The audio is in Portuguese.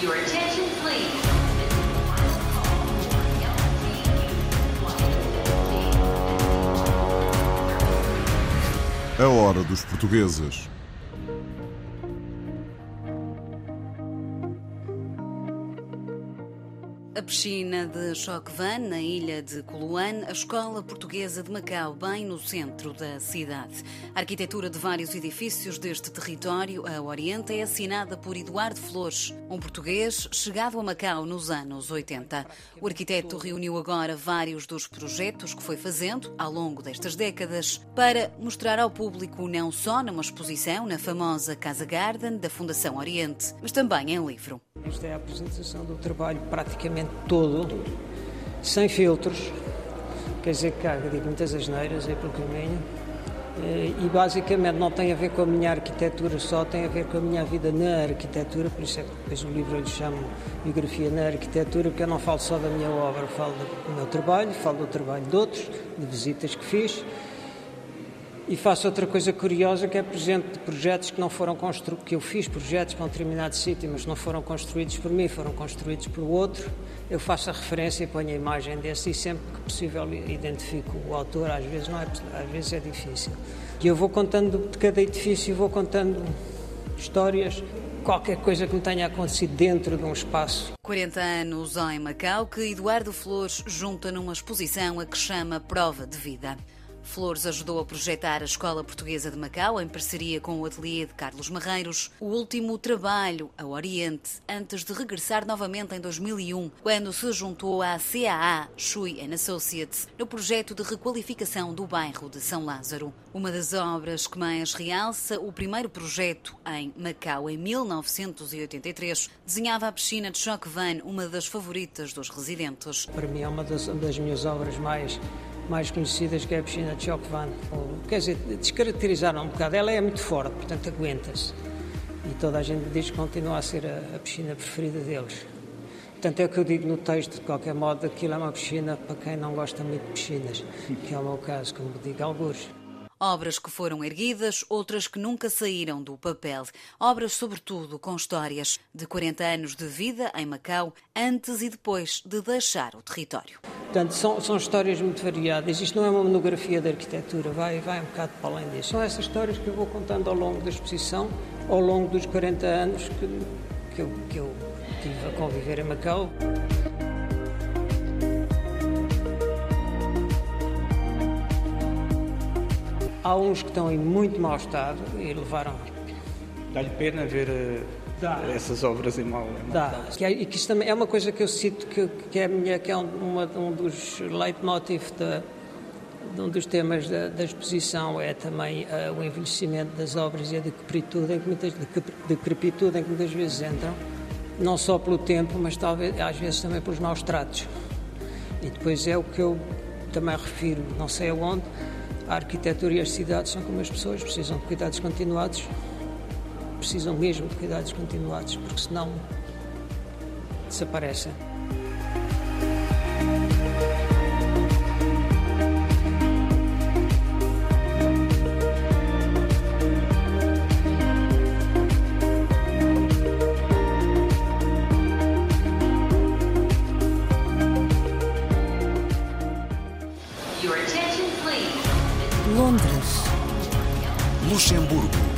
Your attention, please. A hora dos portugueses. A piscina de Choquevan, na ilha de Coloane, a Escola Portuguesa de Macau, bem no centro da cidade. A arquitetura de vários edifícios deste território, a Oriente, é assinada por Eduardo Flores, um português chegado a Macau nos anos 80. O arquiteto reuniu agora vários dos projetos que foi fazendo ao longo destas décadas para mostrar ao público não só numa exposição na famosa Casa Garden da Fundação Oriente, mas também em livro. Esta é a apresentação do trabalho praticamente todo, sem filtros, quer dizer que há digo, muitas asneiras aí pelo caminho, e basicamente não tem a ver com a minha arquitetura só, tem a ver com a minha vida na arquitetura, por isso é que depois o livro eu lhe chamo Biografia na Arquitetura, porque eu não falo só da minha obra, falo do meu trabalho, falo do trabalho de outros, de visitas que fiz, e faço outra coisa curiosa que é presente de projetos que não foram construídos, que eu fiz projetos para um determinado sítio, mas não foram construídos por mim, foram construídos por outro. Eu faço a referência e ponho a imagem desse e sempre que possível identifico o autor, às vezes não é, às vezes é difícil. E eu vou contando de cada edifício, vou contando histórias, qualquer coisa que me tenha acontecido dentro de um espaço. 40 anos em Macau que Eduardo Flores junta numa exposição a que chama Prova de Vida. Flores ajudou a projetar a Escola Portuguesa de Macau em parceria com o ateliê de Carlos Marreiros, o último trabalho ao Oriente, antes de regressar novamente em 2001, quando se juntou à CAA Shui Associates no projeto de requalificação do bairro de São Lázaro. Uma das obras que mais realça o primeiro projeto em Macau em 1983 desenhava a piscina de Choque Van, uma das favoritas dos residentes. Para mim é uma das, das minhas obras mais mais conhecidas, que é a piscina de Chocvan. Quer dizer, descaracterizaram um bocado. Ela é muito forte, portanto aguenta-se. E toda a gente diz que continua a ser a, a piscina preferida deles. Portanto, é o que eu digo no texto, de qualquer modo, aquilo é uma piscina para quem não gosta muito de piscinas, que é o meu caso, como digo, alguns. Obras que foram erguidas, outras que nunca saíram do papel. Obras, sobretudo, com histórias de 40 anos de vida em Macau, antes e depois de deixar o território. Portanto, são, são histórias muito variadas. Isto não é uma monografia de arquitetura, vai, vai um bocado para além disso. São essas histórias que eu vou contando ao longo da exposição, ao longo dos 40 anos que, que, eu, que eu tive a conviver em Macau. Há uns que estão em muito mau estado e levaram. Dá-lhe pena ver uh Dá. essas obras em mal. Dá. É, e que isto também é uma coisa que eu cito que, que é, minha, que é uma, um dos leitmotiv da, de um dos temas da, da exposição é também uh, o envelhecimento das obras e a decrepitude em, que muitas, decrepitude em que muitas vezes entram, não só pelo tempo, mas talvez às vezes também pelos maus tratos. E depois é o que eu também refiro, não sei aonde, a arquitetura e as cidades são como as pessoas, precisam de cuidados continuados precisam mesmo de cuidados continuados, porque senão desaparecem. Londres, Luxemburgo,